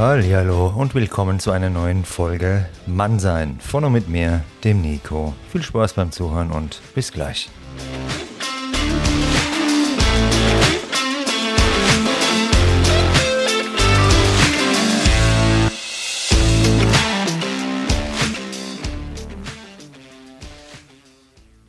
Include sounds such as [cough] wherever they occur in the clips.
Hallo und willkommen zu einer neuen Folge Mannsein von und mit mir, dem Nico. Viel Spaß beim Zuhören und bis gleich.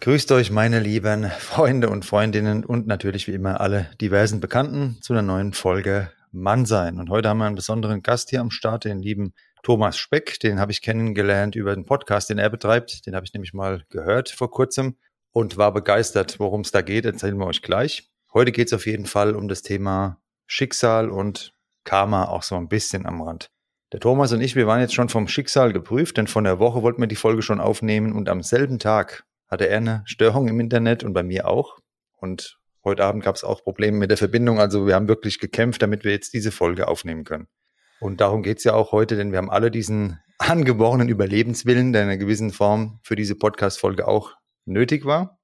Grüßt euch, meine lieben Freunde und Freundinnen und natürlich wie immer alle diversen Bekannten zu einer neuen Folge Mann sein. Und heute haben wir einen besonderen Gast hier am Start, den lieben Thomas Speck. Den habe ich kennengelernt über den Podcast, den er betreibt. Den habe ich nämlich mal gehört vor kurzem und war begeistert, worum es da geht. Erzählen wir euch gleich. Heute geht es auf jeden Fall um das Thema Schicksal und Karma auch so ein bisschen am Rand. Der Thomas und ich, wir waren jetzt schon vom Schicksal geprüft, denn von der Woche wollten wir die Folge schon aufnehmen und am selben Tag hatte er eine Störung im Internet und bei mir auch. Und Heute Abend gab es auch Probleme mit der Verbindung. Also wir haben wirklich gekämpft, damit wir jetzt diese Folge aufnehmen können. Und darum geht es ja auch heute, denn wir haben alle diesen [laughs] angeborenen Überlebenswillen, der in einer gewissen Form für diese Podcast-Folge auch nötig war.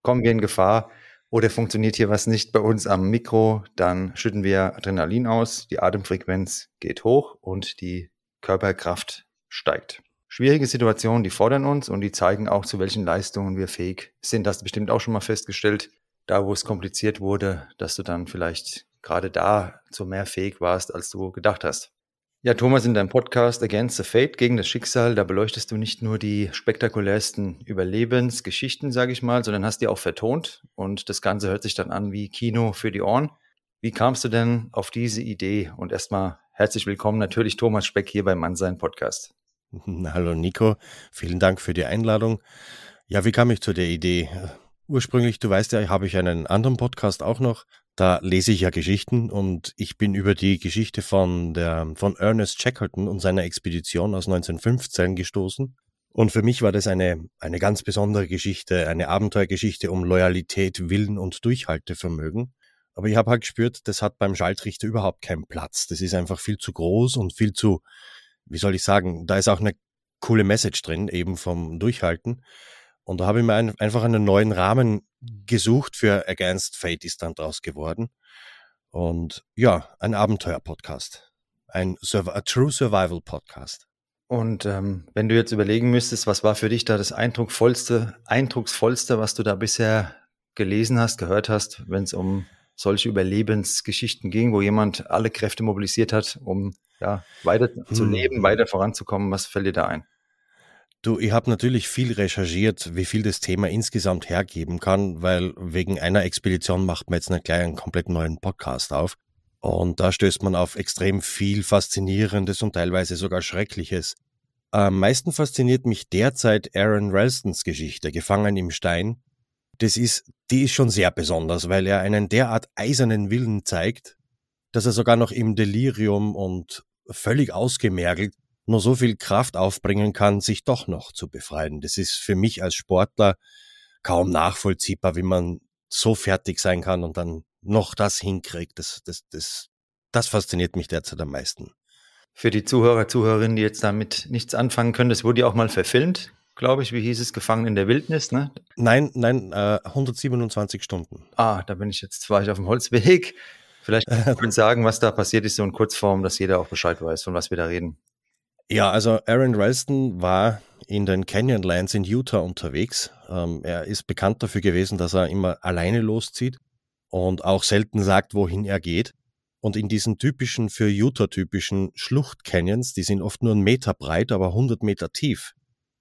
Kommen wir in Gefahr oder funktioniert hier was nicht bei uns am Mikro, dann schütten wir Adrenalin aus, die Atemfrequenz geht hoch und die Körperkraft steigt. Schwierige Situationen, die fordern uns und die zeigen auch, zu welchen Leistungen wir fähig sind. Hast du bestimmt auch schon mal festgestellt da, wo es kompliziert wurde, dass du dann vielleicht gerade da zu mehr fähig warst, als du gedacht hast. Ja, Thomas, in deinem Podcast Against the Fate, gegen das Schicksal, da beleuchtest du nicht nur die spektakulärsten Überlebensgeschichten, sage ich mal, sondern hast die auch vertont und das Ganze hört sich dann an wie Kino für die Ohren. Wie kamst du denn auf diese Idee? Und erstmal herzlich willkommen natürlich Thomas Speck hier beim Mannsein Podcast. [laughs] Hallo Nico, vielen Dank für die Einladung. Ja, wie kam ich zu der Idee? Ursprünglich, du weißt ja, habe ich einen anderen Podcast auch noch. Da lese ich ja Geschichten und ich bin über die Geschichte von der, von Ernest Shackleton und seiner Expedition aus 1915 gestoßen. Und für mich war das eine, eine ganz besondere Geschichte, eine Abenteuergeschichte um Loyalität, Willen und Durchhaltevermögen. Aber ich habe halt gespürt, das hat beim Schaltrichter überhaupt keinen Platz. Das ist einfach viel zu groß und viel zu, wie soll ich sagen, da ist auch eine coole Message drin, eben vom Durchhalten. Und da habe ich mir ein, einfach einen neuen Rahmen gesucht für Against Fate ist dann draus geworden. Und ja, ein Abenteuer-Podcast. Ein a True Survival Podcast. Und ähm, wenn du jetzt überlegen müsstest, was war für dich da das eindrucksvollste, eindrucksvollste, was du da bisher gelesen hast, gehört hast, wenn es um solche Überlebensgeschichten ging, wo jemand alle Kräfte mobilisiert hat, um ja, weiter hm. zu leben, weiter voranzukommen, was fällt dir da ein? Du, ich habe natürlich viel recherchiert, wie viel das Thema insgesamt hergeben kann, weil wegen einer Expedition macht man jetzt nicht gleich einen komplett neuen Podcast auf. Und da stößt man auf extrem viel Faszinierendes und teilweise sogar Schreckliches. Am meisten fasziniert mich derzeit Aaron Ralstons Geschichte, Gefangen im Stein. Das ist, die ist schon sehr besonders, weil er einen derart eisernen Willen zeigt, dass er sogar noch im Delirium und völlig ausgemergelt nur so viel Kraft aufbringen kann, sich doch noch zu befreien. Das ist für mich als Sportler kaum nachvollziehbar, wie man so fertig sein kann und dann noch das hinkriegt. Das, das, das, das fasziniert mich derzeit am meisten. Für die Zuhörer, Zuhörerinnen, die jetzt damit nichts anfangen können, das wurde ja auch mal verfilmt, glaube ich. Wie hieß es? Gefangen in der Wildnis, ne? Nein, nein, äh, 127 Stunden. Ah, da bin ich jetzt, war ich auf dem Holzweg. Vielleicht [laughs] kann man sagen, was da passiert ist, so in Kurzform, dass jeder auch Bescheid weiß, von was wir da reden. Ja, also Aaron Ralston war in den Canyonlands in Utah unterwegs. Ähm, er ist bekannt dafür gewesen, dass er immer alleine loszieht und auch selten sagt, wohin er geht. Und in diesen typischen, für Utah typischen Schluchtcanyons, die sind oft nur einen Meter breit, aber 100 Meter tief.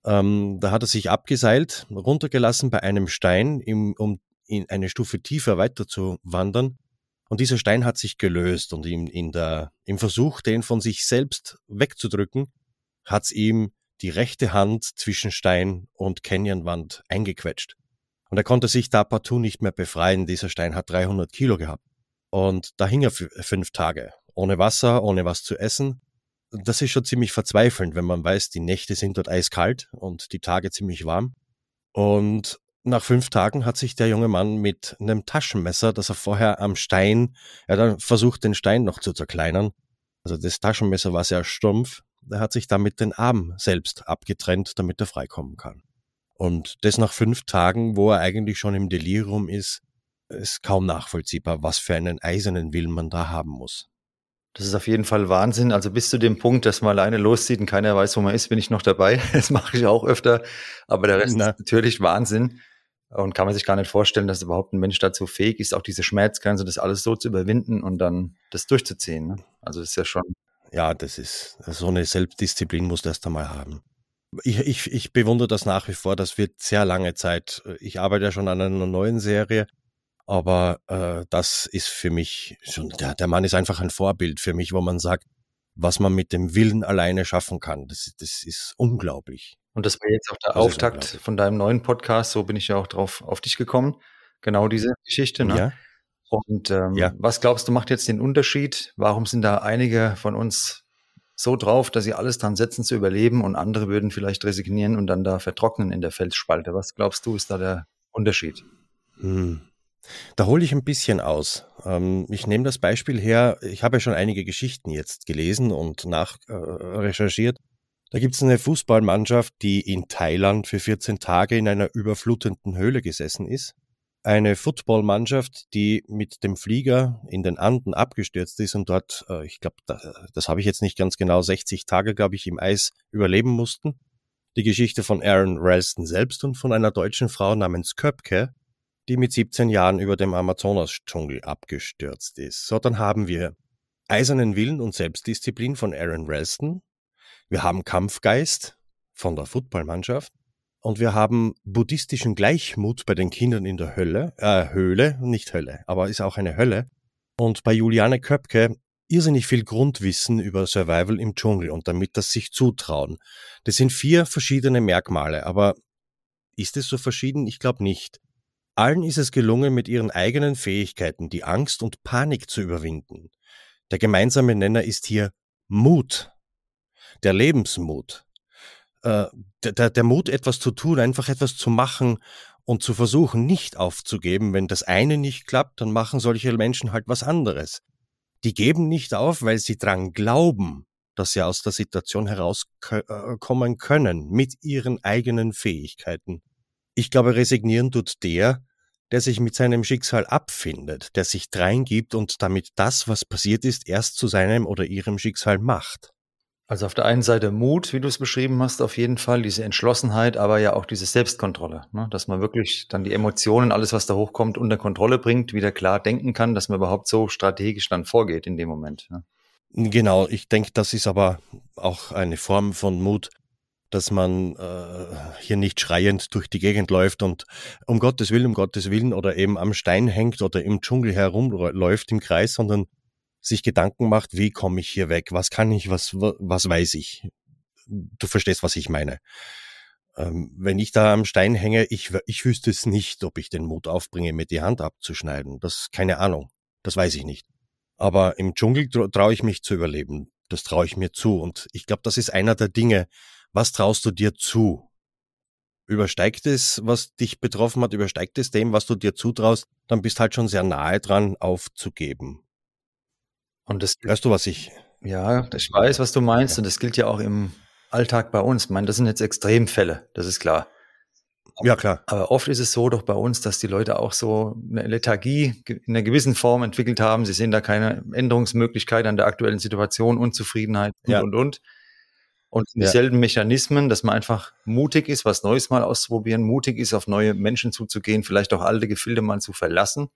Ähm, da hat er sich abgeseilt, runtergelassen bei einem Stein, im, um in eine Stufe tiefer weiter zu wandern und dieser Stein hat sich gelöst und ihm in der, im Versuch, den von sich selbst wegzudrücken, hat's ihm die rechte Hand zwischen Stein und Canyonwand eingequetscht. Und er konnte sich da partout nicht mehr befreien. Dieser Stein hat 300 Kilo gehabt. Und da hing er fünf Tage. Ohne Wasser, ohne was zu essen. Das ist schon ziemlich verzweifelnd, wenn man weiß, die Nächte sind dort eiskalt und die Tage ziemlich warm. Und nach fünf Tagen hat sich der junge Mann mit einem Taschenmesser, das er vorher am Stein, er hat dann versucht, den Stein noch zu zerkleinern. Also das Taschenmesser war sehr stumpf. Er hat sich damit den Arm selbst abgetrennt, damit er freikommen kann. Und das nach fünf Tagen, wo er eigentlich schon im Delirium ist, ist kaum nachvollziehbar, was für einen eisernen Willen man da haben muss. Das ist auf jeden Fall Wahnsinn. Also bis zu dem Punkt, dass man alleine loszieht und keiner weiß, wo man ist, bin ich noch dabei. [laughs] Das mache ich auch öfter. Aber der Rest Na. ist natürlich Wahnsinn. Und kann man sich gar nicht vorstellen, dass überhaupt ein Mensch dazu fähig ist, auch diese Schmerzgrenze, das alles so zu überwinden und dann das durchzuziehen. Ne? Also das ist ja schon. Ja, das ist so eine Selbstdisziplin muss erst einmal haben. Ich, ich, ich bewundere das nach wie vor. Das wird sehr lange Zeit. Ich arbeite ja schon an einer neuen Serie aber äh, das ist für mich schon, der, der Mann ist einfach ein Vorbild für mich, wo man sagt, was man mit dem Willen alleine schaffen kann. Das, das ist unglaublich. Und das war jetzt auch der das Auftakt von deinem neuen Podcast. So bin ich ja auch drauf auf dich gekommen. Genau diese Geschichte. Ne? Ja. Und ähm, ja. was glaubst du macht jetzt den Unterschied? Warum sind da einige von uns so drauf, dass sie alles dran setzen zu überleben und andere würden vielleicht resignieren und dann da vertrocknen in der Felsspalte? Was glaubst du ist da der Unterschied? Hm. Da hole ich ein bisschen aus. Ähm, ich nehme das Beispiel her, ich habe ja schon einige Geschichten jetzt gelesen und nachrecherchiert. Da gibt es eine Fußballmannschaft, die in Thailand für 14 Tage in einer überflutenden Höhle gesessen ist. Eine Footballmannschaft, die mit dem Flieger in den Anden abgestürzt ist und dort, äh, ich glaube, das, das habe ich jetzt nicht ganz genau, 60 Tage, glaube ich, im Eis überleben mussten. Die Geschichte von Aaron Ralston selbst und von einer deutschen Frau namens Köpke, die mit 17 Jahren über dem Amazonas-Dschungel abgestürzt ist. So, dann haben wir eisernen Willen und Selbstdisziplin von Aaron Ralston. Wir haben Kampfgeist von der Footballmannschaft. Und wir haben buddhistischen Gleichmut bei den Kindern in der Hölle, äh, Höhle, nicht Hölle, aber ist auch eine Hölle. Und bei Juliane Köpke irrsinnig viel Grundwissen über Survival im Dschungel und damit das sich zutrauen. Das sind vier verschiedene Merkmale, aber ist es so verschieden? Ich glaube nicht. Allen ist es gelungen, mit ihren eigenen Fähigkeiten die Angst und Panik zu überwinden. Der gemeinsame Nenner ist hier Mut. Der Lebensmut. Äh, der, der Mut, etwas zu tun, einfach etwas zu machen und zu versuchen, nicht aufzugeben. Wenn das eine nicht klappt, dann machen solche Menschen halt was anderes. Die geben nicht auf, weil sie dran glauben, dass sie aus der Situation herauskommen äh, können mit ihren eigenen Fähigkeiten. Ich glaube, resignieren tut der, der sich mit seinem Schicksal abfindet, der sich dreingibt und damit das, was passiert ist, erst zu seinem oder ihrem Schicksal macht. Also auf der einen Seite Mut, wie du es beschrieben hast, auf jeden Fall, diese Entschlossenheit, aber ja auch diese Selbstkontrolle, ne? dass man wirklich dann die Emotionen, alles, was da hochkommt, unter Kontrolle bringt, wieder klar denken kann, dass man überhaupt so strategisch dann vorgeht in dem Moment. Ne? Genau, ich denke, das ist aber auch eine Form von Mut, dass man äh, hier nicht schreiend durch die Gegend läuft und um Gottes Willen, um Gottes Willen oder eben am Stein hängt oder im Dschungel herumläuft im Kreis, sondern sich Gedanken macht, wie komme ich hier weg, was kann ich, was, was weiß ich. Du verstehst, was ich meine. Ähm, wenn ich da am Stein hänge, ich, ich wüsste es nicht, ob ich den Mut aufbringe, mir die Hand abzuschneiden. Das keine Ahnung. Das weiß ich nicht. Aber im Dschungel traue ich mich zu überleben. Das traue ich mir zu. Und ich glaube, das ist einer der Dinge, was traust du dir zu? Übersteigt es, was dich betroffen hat, übersteigt es dem, was du dir zutraust, dann bist halt schon sehr nahe dran, aufzugeben. Und das weißt du, was ich. Ja, ich weiß, was du meinst, ja. und das gilt ja auch im Alltag bei uns. Ich meine, das sind jetzt Extremfälle, das ist klar. Ja, klar. Aber oft ist es so doch bei uns, dass die Leute auch so eine Lethargie in einer gewissen Form entwickelt haben. Sie sehen da keine Änderungsmöglichkeit an der aktuellen Situation, Unzufriedenheit und, ja. und, und. Und dieselben ja. Mechanismen, dass man einfach mutig ist, was Neues mal auszuprobieren, mutig ist, auf neue Menschen zuzugehen, vielleicht auch alte Gefilde mal zu verlassen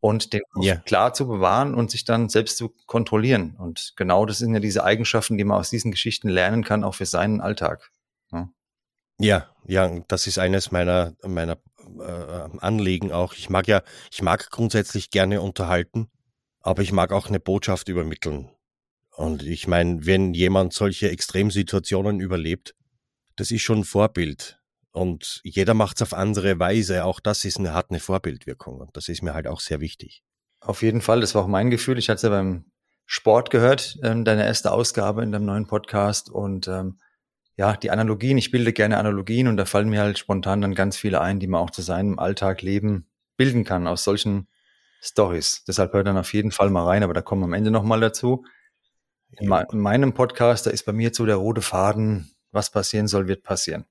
und den ja. klar zu bewahren und sich dann selbst zu kontrollieren. Und genau das sind ja diese Eigenschaften, die man aus diesen Geschichten lernen kann, auch für seinen Alltag. Ja, ja, ja das ist eines meiner, meiner äh, Anliegen auch. Ich mag ja, ich mag grundsätzlich gerne unterhalten, aber ich mag auch eine Botschaft übermitteln. Und ich meine, wenn jemand solche Extremsituationen überlebt, das ist schon ein Vorbild. Und jeder macht es auf andere Weise. Auch das ist eine, hat eine Vorbildwirkung. Und das ist mir halt auch sehr wichtig. Auf jeden Fall, das war auch mein Gefühl. Ich hatte es ja beim Sport gehört, ähm, deine erste Ausgabe in deinem neuen Podcast. Und ähm, ja, die Analogien, ich bilde gerne Analogien und da fallen mir halt spontan dann ganz viele ein, die man auch zu seinem Alltag leben bilden kann aus solchen Stories. Deshalb hört dann auf jeden Fall mal rein, aber da kommen wir am Ende nochmal dazu. In, in meinem Podcast, da ist bei mir so der rote Faden, was passieren soll, wird passieren.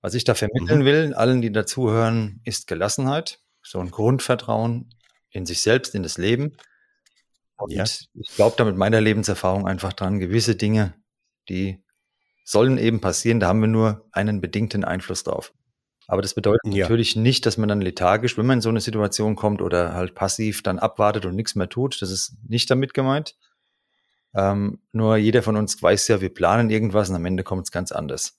Was ich da vermitteln mhm. will, allen, die dazuhören, ist Gelassenheit, so ein Grundvertrauen in sich selbst, in das Leben. Und ja. ich glaube da mit meiner Lebenserfahrung einfach dran, gewisse Dinge, die sollen eben passieren, da haben wir nur einen bedingten Einfluss drauf. Aber das bedeutet ja. natürlich nicht, dass man dann lethargisch, wenn man in so eine Situation kommt oder halt passiv dann abwartet und nichts mehr tut. Das ist nicht damit gemeint. Ähm, nur jeder von uns weiß ja, wir planen irgendwas und am Ende kommt es ganz anders.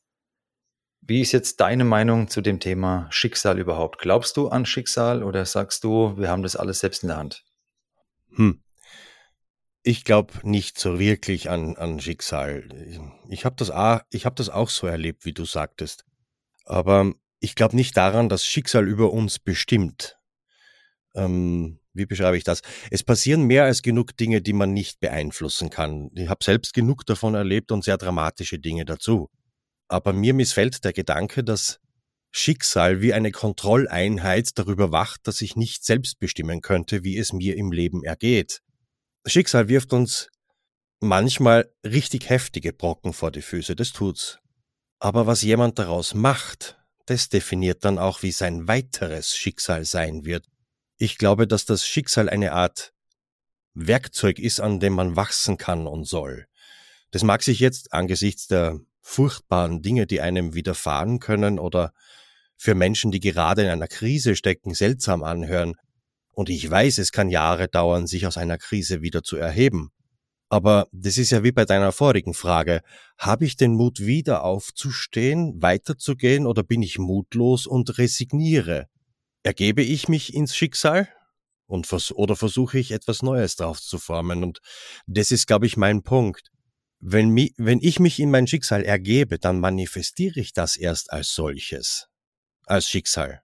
Wie ist jetzt deine Meinung zu dem Thema Schicksal überhaupt? Glaubst du an Schicksal oder sagst du, wir haben das alles selbst in der Hand? Hm. Ich glaube nicht so wirklich an, an Schicksal. Ich habe das, hab das auch so erlebt, wie du sagtest. Aber ich glaube nicht daran, dass Schicksal über uns bestimmt. Ähm, wie beschreibe ich das? Es passieren mehr als genug Dinge, die man nicht beeinflussen kann. Ich habe selbst genug davon erlebt und sehr dramatische Dinge dazu. Aber mir missfällt der Gedanke, dass Schicksal wie eine Kontrolleinheit darüber wacht, dass ich nicht selbst bestimmen könnte, wie es mir im Leben ergeht. Schicksal wirft uns manchmal richtig heftige Brocken vor die Füße, das tut's. Aber was jemand daraus macht, das definiert dann auch, wie sein weiteres Schicksal sein wird. Ich glaube, dass das Schicksal eine Art Werkzeug ist, an dem man wachsen kann und soll. Das mag sich jetzt angesichts der furchtbaren Dinge, die einem widerfahren können oder für Menschen, die gerade in einer Krise stecken, seltsam anhören. Und ich weiß, es kann Jahre dauern, sich aus einer Krise wieder zu erheben. Aber das ist ja wie bei deiner vorigen Frage. Habe ich den Mut, wieder aufzustehen, weiterzugehen oder bin ich mutlos und resigniere? Ergebe ich mich ins Schicksal? Und vers oder versuche ich etwas Neues drauf zu formen? Und das ist, glaube ich, mein Punkt. Wenn, mi wenn ich mich in mein Schicksal ergebe, dann manifestiere ich das erst als solches, als Schicksal.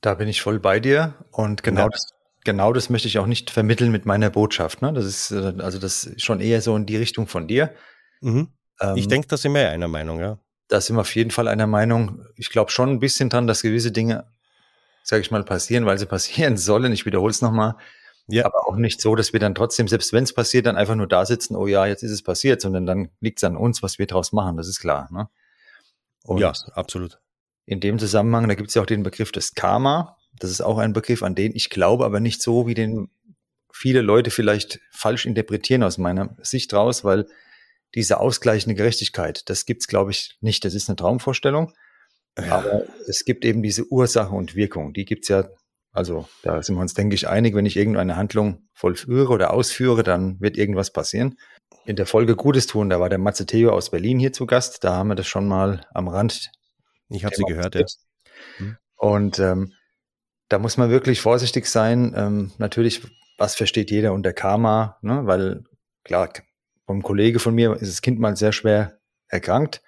Da bin ich voll bei dir und genau ja. das genau das möchte ich auch nicht vermitteln mit meiner Botschaft. Ne? Das ist äh, also das ist schon eher so in die Richtung von dir. Mhm. Ähm, ich denke, da sind wir einer Meinung, ja. Da sind wir auf jeden Fall einer Meinung. Ich glaube schon ein bisschen dran, dass gewisse Dinge, sage ich mal, passieren, weil sie passieren sollen. Ich wiederhole es nochmal. Ja. Aber auch nicht so, dass wir dann trotzdem, selbst wenn es passiert, dann einfach nur da sitzen, oh ja, jetzt ist es passiert, sondern dann liegt es an uns, was wir daraus machen, das ist klar. Ne? ja, absolut. In dem Zusammenhang, da gibt es ja auch den Begriff des Karma. Das ist auch ein Begriff, an den ich glaube, aber nicht so, wie den viele Leute vielleicht falsch interpretieren aus meiner Sicht raus, weil diese ausgleichende Gerechtigkeit, das gibt's glaube ich nicht. Das ist eine Traumvorstellung. Ja. Aber es gibt eben diese Ursache und Wirkung. Die gibt's ja, also da sind wir uns, denke ich, einig, wenn ich irgendeine Handlung vollführe oder ausführe, dann wird irgendwas passieren. In der Folge Gutes tun, da war der Matze Theo aus Berlin hier zu Gast. Da haben wir das schon mal am Rand. Ich habe sie gehört, ja. Hm. Und ähm, da muss man wirklich vorsichtig sein. Ähm, natürlich, was versteht jeder unter Karma, ne? weil klar, vom Kollege von mir ist das Kind mal sehr schwer erkrankt.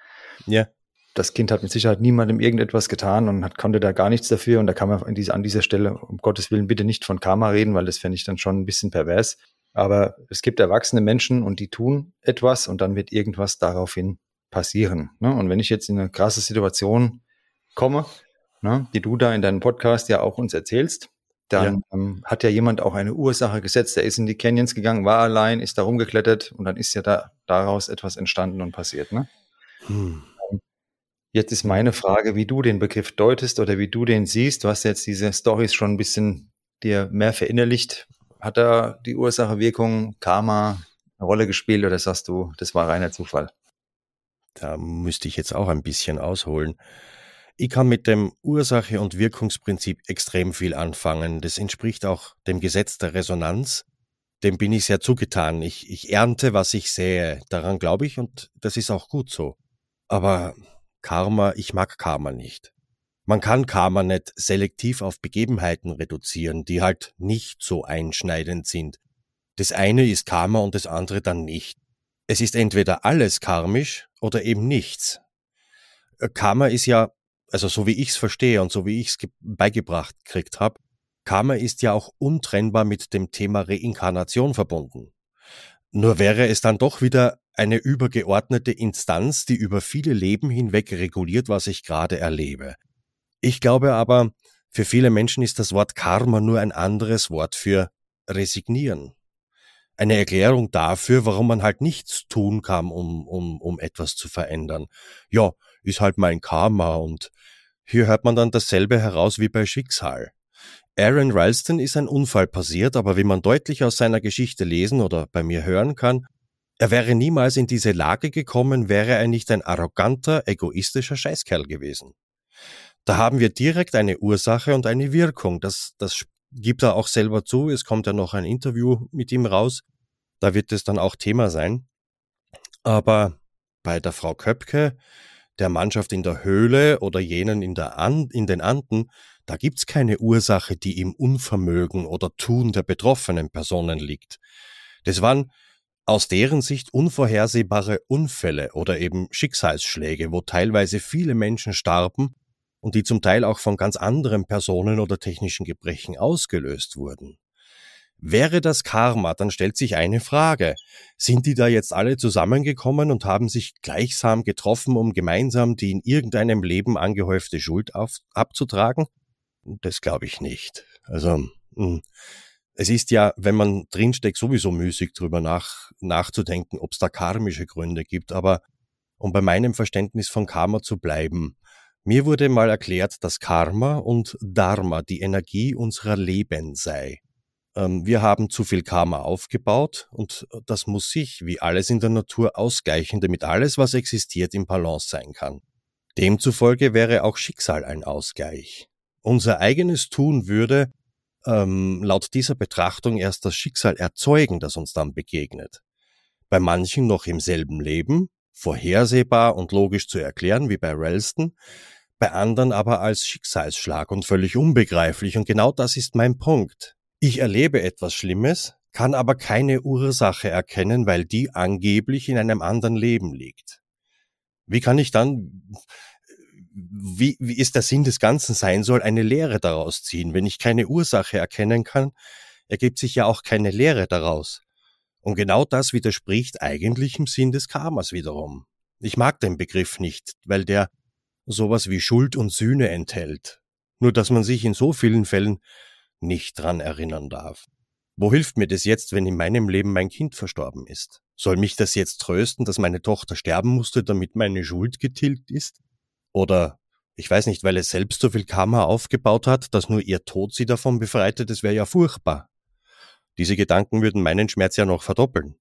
Ja. Das Kind hat mit Sicherheit niemandem irgendetwas getan und hat, konnte da gar nichts dafür. Und da kann man diese, an dieser Stelle, um Gottes Willen, bitte nicht von Karma reden, weil das fände ich dann schon ein bisschen pervers. Aber es gibt erwachsene Menschen und die tun etwas und dann wird irgendwas daraufhin passieren. Ne? Und wenn ich jetzt in eine krasse Situation komme, ne, die du da in deinem Podcast ja auch uns erzählst, dann ja. Ähm, hat ja jemand auch eine Ursache gesetzt. Der ist in die Canyons gegangen, war allein, ist da rumgeklettert und dann ist ja da daraus etwas entstanden und passiert. Ne? Hm. Jetzt ist meine Frage, wie du den Begriff deutest oder wie du den siehst. Du hast jetzt diese Stories schon ein bisschen dir mehr verinnerlicht. Hat da die Ursache, Wirkung, Karma eine Rolle gespielt oder sagst du, das war reiner Zufall? Da müsste ich jetzt auch ein bisschen ausholen. Ich kann mit dem Ursache- und Wirkungsprinzip extrem viel anfangen. Das entspricht auch dem Gesetz der Resonanz. Dem bin ich sehr zugetan. Ich, ich ernte, was ich sähe. Daran glaube ich und das ist auch gut so. Aber Karma, ich mag Karma nicht. Man kann Karma nicht selektiv auf Begebenheiten reduzieren, die halt nicht so einschneidend sind. Das eine ist Karma und das andere dann nicht. Es ist entweder alles karmisch oder eben nichts. Karma ist ja also so wie ich es verstehe und so wie ich es beigebracht gekriegt habe, Karma ist ja auch untrennbar mit dem Thema Reinkarnation verbunden. Nur wäre es dann doch wieder eine übergeordnete Instanz, die über viele Leben hinweg reguliert, was ich gerade erlebe. Ich glaube aber, für viele Menschen ist das Wort Karma nur ein anderes Wort für resignieren. Eine Erklärung dafür, warum man halt nichts tun kann, um, um, um etwas zu verändern. Ja, ist halt mein Karma und hier hört man dann dasselbe heraus wie bei Schicksal. Aaron Ralston ist ein Unfall passiert, aber wie man deutlich aus seiner Geschichte lesen oder bei mir hören kann, er wäre niemals in diese Lage gekommen, wäre er nicht ein arroganter, egoistischer Scheißkerl gewesen. Da haben wir direkt eine Ursache und eine Wirkung. Das, das gibt er auch selber zu. Es kommt ja noch ein Interview mit ihm raus. Da wird es dann auch Thema sein. Aber bei der Frau Köpke, der Mannschaft in der Höhle oder jenen in, der An in den Anden, da gibt's keine Ursache, die im Unvermögen oder Tun der betroffenen Personen liegt. Das waren aus deren Sicht unvorhersehbare Unfälle oder eben Schicksalsschläge, wo teilweise viele Menschen starben und die zum Teil auch von ganz anderen Personen oder technischen Gebrechen ausgelöst wurden. Wäre das Karma, dann stellt sich eine Frage. Sind die da jetzt alle zusammengekommen und haben sich gleichsam getroffen, um gemeinsam die in irgendeinem Leben angehäufte Schuld auf, abzutragen? Das glaube ich nicht. Also, hm, es ist ja, wenn man drinsteckt, sowieso müßig drüber nach, nachzudenken, ob es da karmische Gründe gibt. Aber um bei meinem Verständnis von Karma zu bleiben, mir wurde mal erklärt, dass Karma und Dharma die Energie unserer Leben sei. Ähm, wir haben zu viel Karma aufgebaut und das muss sich, wie alles in der Natur, ausgleichen, damit alles, was existiert, im Balance sein kann. Demzufolge wäre auch Schicksal ein Ausgleich. Unser eigenes Tun würde ähm, laut dieser Betrachtung erst das Schicksal erzeugen, das uns dann begegnet. Bei manchen noch im selben Leben, vorhersehbar und logisch zu erklären, wie bei Ralston, bei anderen aber als Schicksalsschlag und völlig unbegreiflich. Und genau das ist mein Punkt. Ich erlebe etwas Schlimmes, kann aber keine Ursache erkennen, weil die angeblich in einem anderen Leben liegt. Wie kann ich dann wie, wie ist der Sinn des Ganzen sein soll, eine Lehre daraus ziehen. Wenn ich keine Ursache erkennen kann, ergibt sich ja auch keine Lehre daraus. Und genau das widerspricht eigentlich im Sinn des Karmas wiederum. Ich mag den Begriff nicht, weil der sowas wie Schuld und Sühne enthält. Nur dass man sich in so vielen Fällen nicht dran erinnern darf. Wo hilft mir das jetzt, wenn in meinem Leben mein Kind verstorben ist? Soll mich das jetzt trösten, dass meine Tochter sterben musste, damit meine Schuld getilgt ist? Oder ich weiß nicht, weil es selbst so viel Karma aufgebaut hat, dass nur ihr Tod sie davon befreite, das wäre ja furchtbar. Diese Gedanken würden meinen Schmerz ja noch verdoppeln.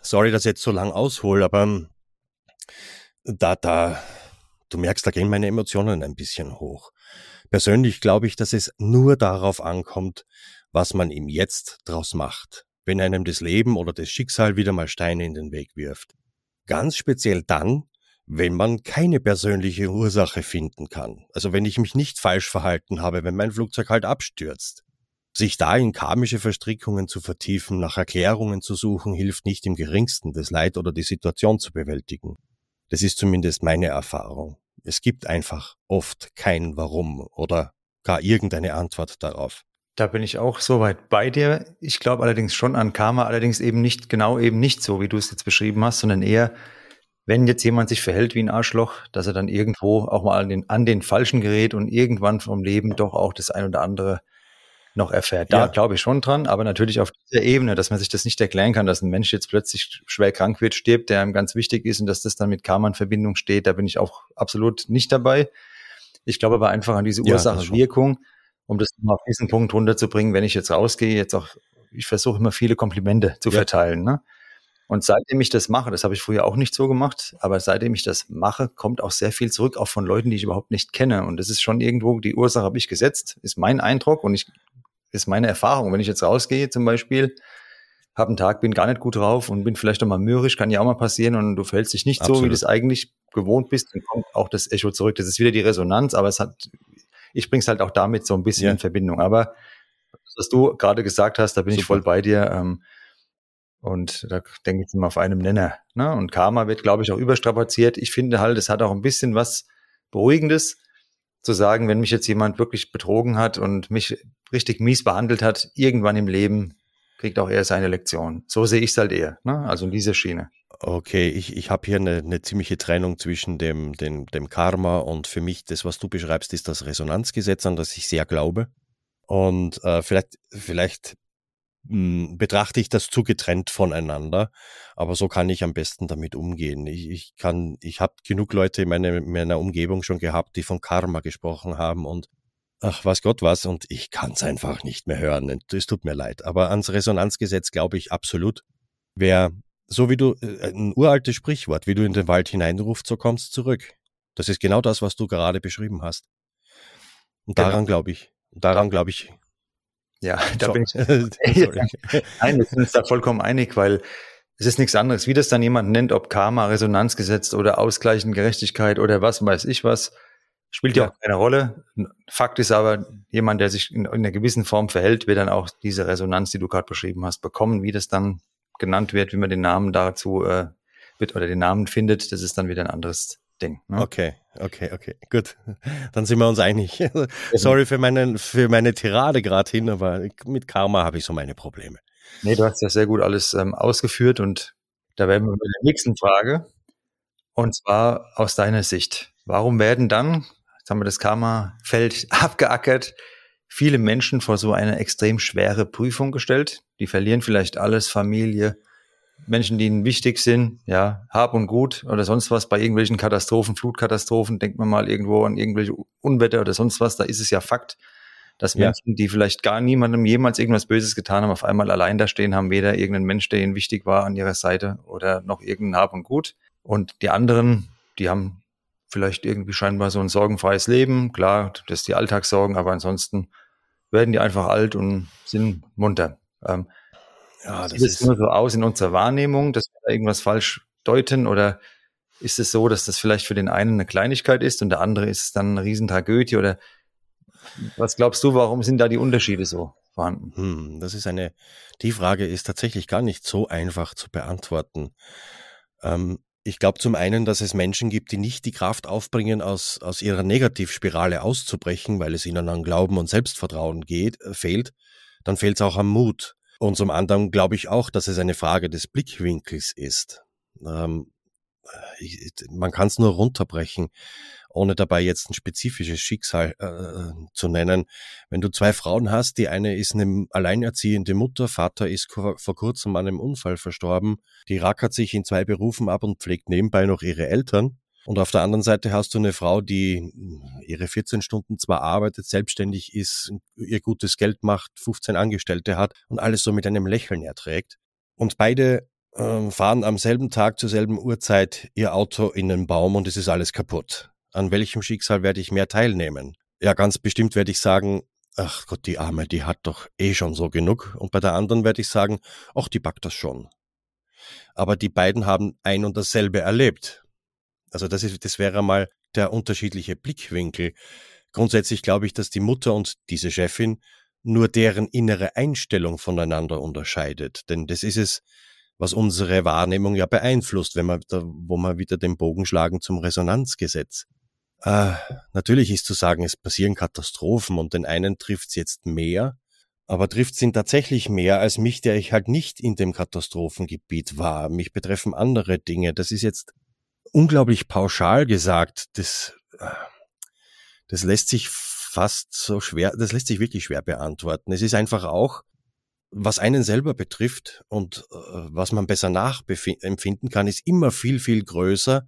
Sorry, dass ich jetzt so lang aushole, aber ähm, da, da, du merkst, da gehen meine Emotionen ein bisschen hoch. Persönlich glaube ich, dass es nur darauf ankommt, was man ihm jetzt draus macht, wenn einem das Leben oder das Schicksal wieder mal Steine in den Weg wirft. Ganz speziell dann, wenn man keine persönliche Ursache finden kann. Also wenn ich mich nicht falsch verhalten habe, wenn mein Flugzeug halt abstürzt. Sich da in karmische Verstrickungen zu vertiefen, nach Erklärungen zu suchen, hilft nicht im geringsten, das Leid oder die Situation zu bewältigen. Das ist zumindest meine Erfahrung. Es gibt einfach oft kein Warum oder gar irgendeine Antwort darauf. Da bin ich auch soweit bei dir. Ich glaube allerdings schon an Karma, allerdings eben nicht genau eben nicht so, wie du es jetzt beschrieben hast, sondern eher wenn jetzt jemand sich verhält wie ein Arschloch, dass er dann irgendwo auch mal an den, an den Falschen gerät und irgendwann vom Leben doch auch das ein oder andere noch erfährt. Da ja. glaube ich schon dran, aber natürlich auf dieser Ebene, dass man sich das nicht erklären kann, dass ein Mensch jetzt plötzlich schwer krank wird, stirbt, der einem ganz wichtig ist und dass das dann mit Karma in Verbindung steht, da bin ich auch absolut nicht dabei. Ich glaube aber einfach an diese Ursache-Wirkung, um das mal auf diesen Punkt runterzubringen, wenn ich jetzt rausgehe, jetzt auch, ich versuche immer viele Komplimente zu ja. verteilen. Ne? Und seitdem ich das mache, das habe ich früher auch nicht so gemacht, aber seitdem ich das mache, kommt auch sehr viel zurück, auch von Leuten, die ich überhaupt nicht kenne. Und das ist schon irgendwo, die Ursache habe ich gesetzt, ist mein Eindruck und ich, ist meine Erfahrung. Wenn ich jetzt rausgehe zum Beispiel, habe einen Tag, bin gar nicht gut drauf und bin vielleicht auch mal mürrisch, kann ja auch mal passieren und du fällst dich nicht Absolut. so, wie du es eigentlich gewohnt bist, dann kommt auch das Echo zurück. Das ist wieder die Resonanz, aber es hat, ich bring's halt auch damit so ein bisschen ja. in Verbindung. Aber was du gerade gesagt hast, da bin Super. ich voll bei dir. Ähm, und da denke ich immer auf einem Nenner. Ne? Und Karma wird, glaube ich, auch überstrapaziert. Ich finde halt, es hat auch ein bisschen was Beruhigendes, zu sagen, wenn mich jetzt jemand wirklich betrogen hat und mich richtig mies behandelt hat, irgendwann im Leben kriegt auch er seine Lektion. So sehe ich es halt eher, ne? also in dieser Schiene. Okay, ich, ich habe hier eine, eine ziemliche Trennung zwischen dem, dem, dem Karma und für mich das, was du beschreibst, ist das Resonanzgesetz, an das ich sehr glaube. Und äh, vielleicht, vielleicht betrachte ich das zu getrennt voneinander. Aber so kann ich am besten damit umgehen. Ich, ich kann, ich habe genug Leute in, meine, in meiner Umgebung schon gehabt, die von Karma gesprochen haben und ach was Gott was und ich kann es einfach nicht mehr hören. Es tut mir leid. Aber ans Resonanzgesetz glaube ich absolut. Wer, so wie du, äh, ein uraltes Sprichwort, wie du in den Wald hineinrufst, so kommst zurück. Das ist genau das, was du gerade beschrieben hast. Und daran genau. glaube ich, daran glaube ich. Ja, [laughs] da bin ich. [laughs] [laughs] Nein, wir sind uns da vollkommen einig, weil es ist nichts anderes, wie das dann jemand nennt, ob Karma, Resonanzgesetz oder Ausgleichen, Gerechtigkeit oder was weiß ich was, spielt ja, ja auch keine Rolle. Fakt ist aber, jemand, der sich in, in, einer gewissen Form verhält, wird dann auch diese Resonanz, die du gerade beschrieben hast, bekommen. Wie das dann genannt wird, wie man den Namen dazu äh, wird oder den Namen findet, das ist dann wieder ein anderes Ding. Ne? Okay, okay, okay, gut. Dann sind wir uns einig. Sorry für, meine, für meine Tirade gerade hin, aber mit Karma habe ich so meine Probleme. Nee, du hast ja sehr gut alles ähm, ausgeführt und da werden wir mit der nächsten Frage. Und zwar aus deiner Sicht. Warum werden dann, jetzt haben wir das Karma-Feld [laughs] abgeackert, viele Menschen vor so eine extrem schwere Prüfung gestellt? Die verlieren vielleicht alles, Familie, Menschen, die ihnen wichtig sind, ja, Hab und Gut oder sonst was bei irgendwelchen Katastrophen, Flutkatastrophen, denkt man mal irgendwo an irgendwelche Unwetter oder sonst was, da ist es ja Fakt, dass Menschen, ja. die vielleicht gar niemandem jemals irgendwas Böses getan haben, auf einmal allein da stehen haben, weder irgendeinen Mensch, der ihnen wichtig war, an ihrer Seite oder noch irgendein Hab und Gut. Und die anderen, die haben vielleicht irgendwie scheinbar so ein sorgenfreies Leben. Klar, das ist die Alltagssorgen, aber ansonsten werden die einfach alt und sind munter. Ähm, ja, das sieht es nur so aus in unserer Wahrnehmung, dass wir da irgendwas falsch deuten oder ist es so, dass das vielleicht für den einen eine Kleinigkeit ist und der andere ist es dann eine Riesentragödie oder was glaubst du, warum sind da die Unterschiede so vorhanden? Hm, das ist eine, die Frage ist tatsächlich gar nicht so einfach zu beantworten. Ähm, ich glaube zum einen, dass es Menschen gibt, die nicht die Kraft aufbringen, aus, aus ihrer Negativspirale auszubrechen, weil es ihnen an Glauben und Selbstvertrauen geht, äh, fehlt. Dann fehlt es auch am Mut. Und zum anderen glaube ich auch, dass es eine Frage des Blickwinkels ist. Ähm, ich, man kann es nur runterbrechen ohne dabei jetzt ein spezifisches Schicksal äh, zu nennen. Wenn du zwei Frauen hast, die eine ist eine alleinerziehende Mutter, Vater ist vor kurzem an einem Unfall verstorben, die rackert sich in zwei Berufen ab und pflegt nebenbei noch ihre Eltern. Und auf der anderen Seite hast du eine Frau, die ihre 14 Stunden zwar arbeitet, selbstständig ist, ihr gutes Geld macht, 15 Angestellte hat und alles so mit einem Lächeln erträgt. Und beide äh, fahren am selben Tag zur selben Uhrzeit ihr Auto in den Baum und es ist alles kaputt an welchem Schicksal werde ich mehr teilnehmen? Ja, ganz bestimmt werde ich sagen, ach Gott, die Arme, die hat doch eh schon so genug. Und bei der anderen werde ich sagen, ach, die packt das schon. Aber die beiden haben ein und dasselbe erlebt. Also das ist, das wäre mal der unterschiedliche Blickwinkel. Grundsätzlich glaube ich, dass die Mutter und diese Chefin nur deren innere Einstellung voneinander unterscheidet. Denn das ist es, was unsere Wahrnehmung ja beeinflusst, wenn wir da, wo wir wieder den Bogen schlagen zum Resonanzgesetz. Äh, natürlich ist zu sagen, es passieren Katastrophen und den einen trifft's jetzt mehr, aber trifft's ihn tatsächlich mehr als mich, der ich halt nicht in dem Katastrophengebiet war. Mich betreffen andere Dinge. Das ist jetzt unglaublich pauschal gesagt. Das, äh, das lässt sich fast so schwer, das lässt sich wirklich schwer beantworten. Es ist einfach auch, was einen selber betrifft und äh, was man besser nachempfinden kann, ist immer viel, viel größer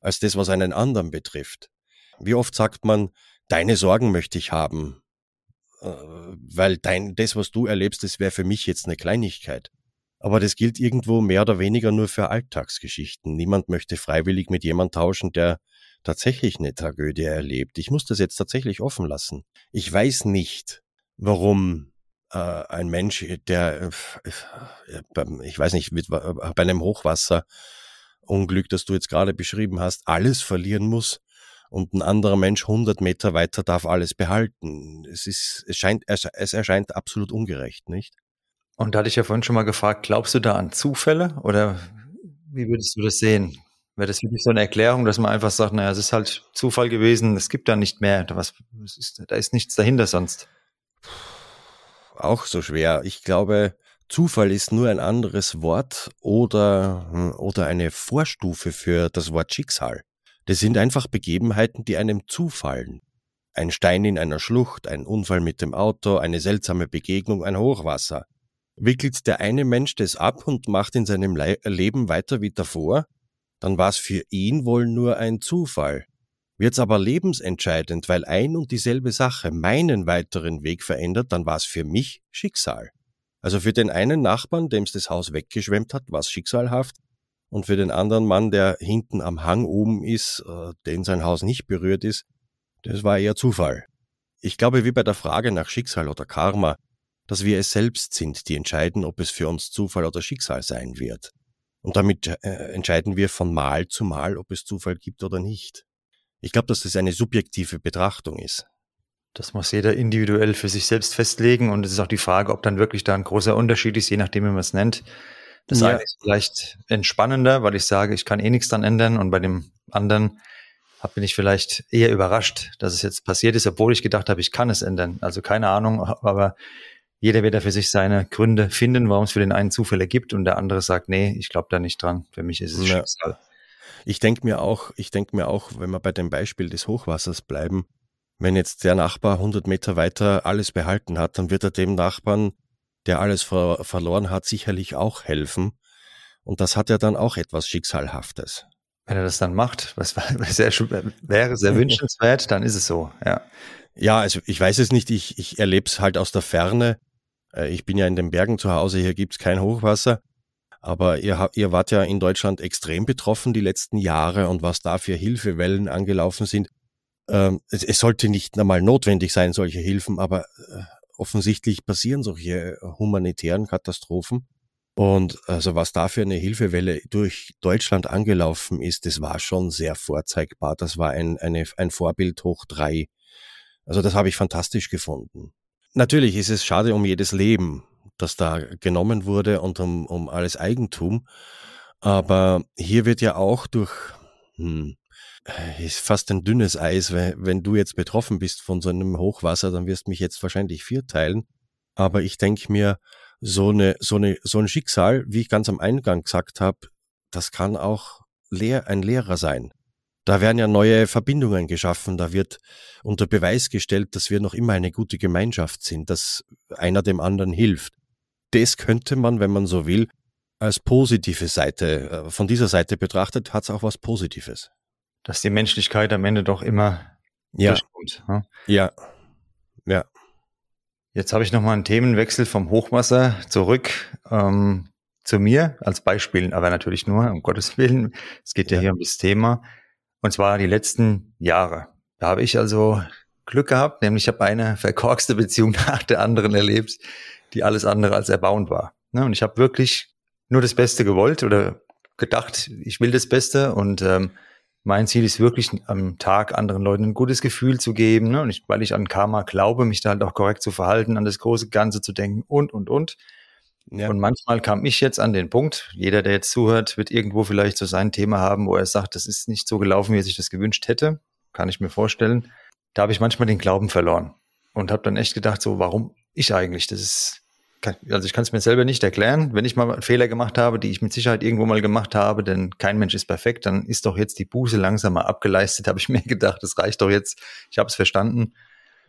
als das, was einen anderen betrifft. Wie oft sagt man, deine Sorgen möchte ich haben, äh, weil dein, das, was du erlebst, das wäre für mich jetzt eine Kleinigkeit. Aber das gilt irgendwo mehr oder weniger nur für Alltagsgeschichten. Niemand möchte freiwillig mit jemand tauschen, der tatsächlich eine Tragödie erlebt. Ich muss das jetzt tatsächlich offen lassen. Ich weiß nicht, warum äh, ein Mensch, der, äh, ich weiß nicht, mit, bei einem Hochwasserunglück, das du jetzt gerade beschrieben hast, alles verlieren muss, und ein anderer Mensch 100 Meter weiter darf alles behalten. Es ist, es scheint, es, es erscheint absolut ungerecht, nicht? Und da hatte ich ja vorhin schon mal gefragt, glaubst du da an Zufälle oder wie würdest du das sehen? Wäre das wirklich so eine Erklärung, dass man einfach sagt, naja, es ist halt Zufall gewesen, es gibt da nicht mehr, was, ist, da ist nichts dahinter sonst? Auch so schwer. Ich glaube, Zufall ist nur ein anderes Wort oder, hm, oder eine Vorstufe für das Wort Schicksal. Das sind einfach Begebenheiten, die einem zufallen. Ein Stein in einer Schlucht, ein Unfall mit dem Auto, eine seltsame Begegnung, ein Hochwasser. Wickelt der eine Mensch das ab und macht in seinem Le Leben weiter wie davor, dann war es für ihn wohl nur ein Zufall. Wird's aber lebensentscheidend, weil ein und dieselbe Sache meinen weiteren Weg verändert, dann war es für mich Schicksal. Also für den einen Nachbarn, dem es das Haus weggeschwemmt hat, war es schicksalhaft. Und für den anderen Mann, der hinten am Hang oben ist, äh, den sein Haus nicht berührt ist, das war eher Zufall. Ich glaube, wie bei der Frage nach Schicksal oder Karma, dass wir es selbst sind, die entscheiden, ob es für uns Zufall oder Schicksal sein wird. Und damit äh, entscheiden wir von Mal zu Mal, ob es Zufall gibt oder nicht. Ich glaube, dass das eine subjektive Betrachtung ist. Das muss jeder individuell für sich selbst festlegen und es ist auch die Frage, ob dann wirklich da ein großer Unterschied ist, je nachdem, wie man es nennt. Das ja. eine ist vielleicht entspannender, weil ich sage, ich kann eh nichts dran ändern und bei dem anderen bin ich vielleicht eher überrascht, dass es jetzt passiert ist, obwohl ich gedacht habe, ich kann es ändern. Also keine Ahnung, [laughs] aber jeder wird da für sich seine Gründe finden, warum es für den einen Zufälle gibt und der andere sagt, nee, ich glaube da nicht dran. Für mich ist es ja. Schicksal. Ich denke mir auch, ich denke mir auch, wenn wir bei dem Beispiel des Hochwassers bleiben, wenn jetzt der Nachbar 100 Meter weiter alles behalten hat, dann wird er dem Nachbarn, der alles ver verloren hat, sicherlich auch helfen. Und das hat ja dann auch etwas Schicksalhaftes. Wenn er das dann macht, was sehr, wäre sehr wünschenswert, dann ist es so, ja. Ja, also ich weiß es nicht, ich, ich erlebe es halt aus der Ferne. Äh, ich bin ja in den Bergen zu Hause, hier gibt's kein Hochwasser. Aber ihr, ihr wart ja in Deutschland extrem betroffen die letzten Jahre und was da für Hilfewellen angelaufen sind. Ähm, es, es, sollte nicht einmal notwendig sein, solche Hilfen, aber äh, offensichtlich passieren solche humanitären Katastrophen. Und also was da für eine Hilfewelle durch Deutschland angelaufen ist, das war schon sehr vorzeigbar. Das war ein, eine, ein Vorbild hoch drei. Also das habe ich fantastisch gefunden. Natürlich ist es schade um jedes Leben, das da genommen wurde und um, um alles Eigentum. Aber hier wird ja auch durch, hm, ist fast ein dünnes Eis, weil wenn du jetzt betroffen bist von so einem Hochwasser, dann wirst du mich jetzt wahrscheinlich vierteilen. Aber ich denke mir, so eine, so eine, so ein Schicksal, wie ich ganz am Eingang gesagt habe, das kann auch lehr, ein Lehrer sein. Da werden ja neue Verbindungen geschaffen, da wird unter Beweis gestellt, dass wir noch immer eine gute Gemeinschaft sind, dass einer dem anderen hilft. Das könnte man, wenn man so will, als positive Seite, äh, von dieser Seite betrachtet, hat es auch was Positives. Dass die Menschlichkeit am Ende doch immer ja. durchkommt. Ne? Ja, ja. Jetzt habe ich nochmal einen Themenwechsel vom Hochwasser zurück ähm, zu mir als Beispiel, aber natürlich nur, um Gottes Willen. Es geht ja, ja hier um das Thema. Und zwar die letzten Jahre. Da habe ich also Glück gehabt, nämlich ich habe eine verkorkste Beziehung [laughs] nach der anderen erlebt, die alles andere als erbauend war. Ne, und ich habe wirklich nur das Beste gewollt oder gedacht, ich will das Beste und ähm, mein Ziel ist wirklich am Tag anderen Leuten ein gutes Gefühl zu geben. Ne? Und ich, weil ich an Karma glaube, mich da halt auch korrekt zu verhalten, an das große Ganze zu denken und, und, und. Ja. Und manchmal kam ich jetzt an den Punkt, jeder, der jetzt zuhört, wird irgendwo vielleicht so sein Thema haben, wo er sagt, das ist nicht so gelaufen, wie er sich das gewünscht hätte. Kann ich mir vorstellen. Da habe ich manchmal den Glauben verloren und habe dann echt gedacht, so, warum ich eigentlich? Das ist, also ich kann es mir selber nicht erklären. Wenn ich mal einen Fehler gemacht habe, die ich mit Sicherheit irgendwo mal gemacht habe, denn kein Mensch ist perfekt, dann ist doch jetzt die Buße langsam mal abgeleistet, [laughs] habe ich mir gedacht, das reicht doch jetzt. Ich habe es verstanden.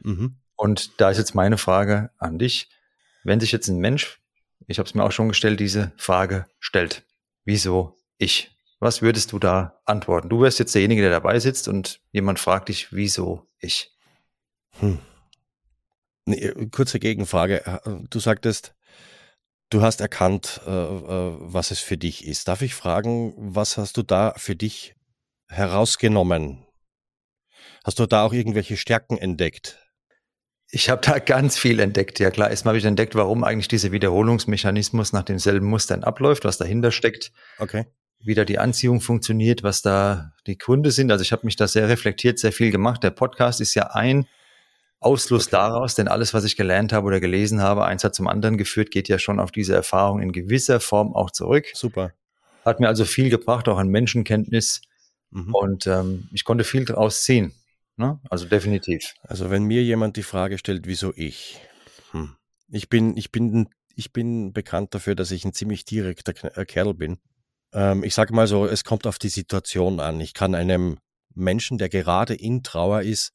Mhm. Und da ist jetzt meine Frage an dich. Wenn sich jetzt ein Mensch ich habe es mir auch schon gestellt, diese Frage stellt. Wieso ich? Was würdest du da antworten? Du wärst jetzt derjenige, der dabei sitzt und jemand fragt dich, wieso ich? Hm. Nee, kurze Gegenfrage. Du sagtest, du hast erkannt, äh, äh, was es für dich ist. Darf ich fragen, was hast du da für dich herausgenommen? Hast du da auch irgendwelche Stärken entdeckt? Ich habe da ganz viel entdeckt. Ja klar, erstmal habe ich entdeckt, warum eigentlich dieser Wiederholungsmechanismus nach denselben Mustern abläuft, was dahinter steckt. Okay. Wie da die Anziehung funktioniert, was da die Gründe sind. Also ich habe mich da sehr reflektiert, sehr viel gemacht. Der Podcast ist ja ein Ausfluss okay. daraus, denn alles, was ich gelernt habe oder gelesen habe, eins hat zum anderen geführt, geht ja schon auf diese Erfahrung in gewisser Form auch zurück. Super. Hat mir also viel gebracht, auch an Menschenkenntnis. Mhm. Und ähm, ich konnte viel daraus ziehen. Ne? Also definitiv. Also wenn mir jemand die Frage stellt, wieso ich? Hm. Ich bin, ich bin, ich bin bekannt dafür, dass ich ein ziemlich direkter äh, Kerl bin. Ähm, ich sage mal so, es kommt auf die Situation an. Ich kann einem Menschen, der gerade in Trauer ist,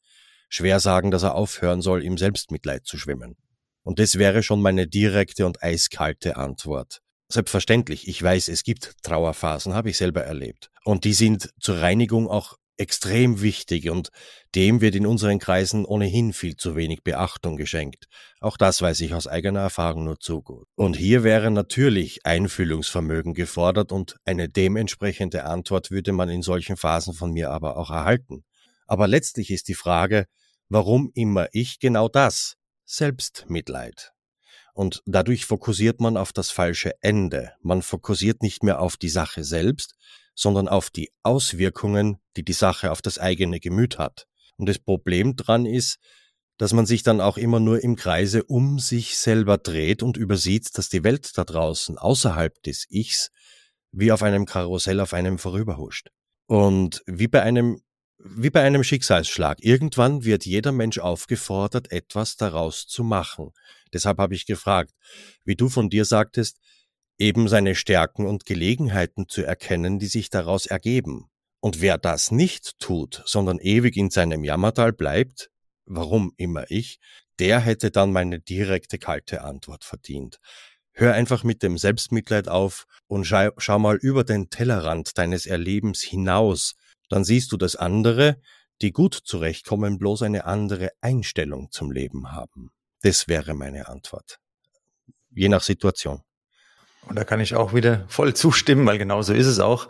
schwer sagen, dass er aufhören soll, im Selbstmitleid zu schwimmen. Und das wäre schon meine direkte und eiskalte Antwort. Selbstverständlich, ich weiß, es gibt Trauerphasen, habe ich selber erlebt. Und die sind zur Reinigung auch extrem wichtig und dem wird in unseren Kreisen ohnehin viel zu wenig Beachtung geschenkt. Auch das weiß ich aus eigener Erfahrung nur zu gut. Und hier wäre natürlich Einfühlungsvermögen gefordert und eine dementsprechende Antwort würde man in solchen Phasen von mir aber auch erhalten. Aber letztlich ist die Frage, warum immer ich genau das? Selbstmitleid. Und dadurch fokussiert man auf das falsche Ende. Man fokussiert nicht mehr auf die Sache selbst, sondern auf die Auswirkungen, die die Sache auf das eigene Gemüt hat. Und das Problem dran ist, dass man sich dann auch immer nur im Kreise um sich selber dreht und übersieht, dass die Welt da draußen außerhalb des Ichs wie auf einem Karussell auf einem vorüberhuscht. Und wie bei einem wie bei einem Schicksalsschlag. Irgendwann wird jeder Mensch aufgefordert, etwas daraus zu machen. Deshalb habe ich gefragt, wie du von dir sagtest, eben seine Stärken und Gelegenheiten zu erkennen, die sich daraus ergeben. Und wer das nicht tut, sondern ewig in seinem Jammertal bleibt, warum immer ich, der hätte dann meine direkte kalte Antwort verdient. Hör einfach mit dem Selbstmitleid auf und schau, schau mal über den Tellerrand deines Erlebens hinaus, dann siehst du, dass andere, die gut zurechtkommen, bloß eine andere Einstellung zum Leben haben. Das wäre meine Antwort. Je nach Situation. Und da kann ich auch wieder voll zustimmen, weil genau so ist es auch.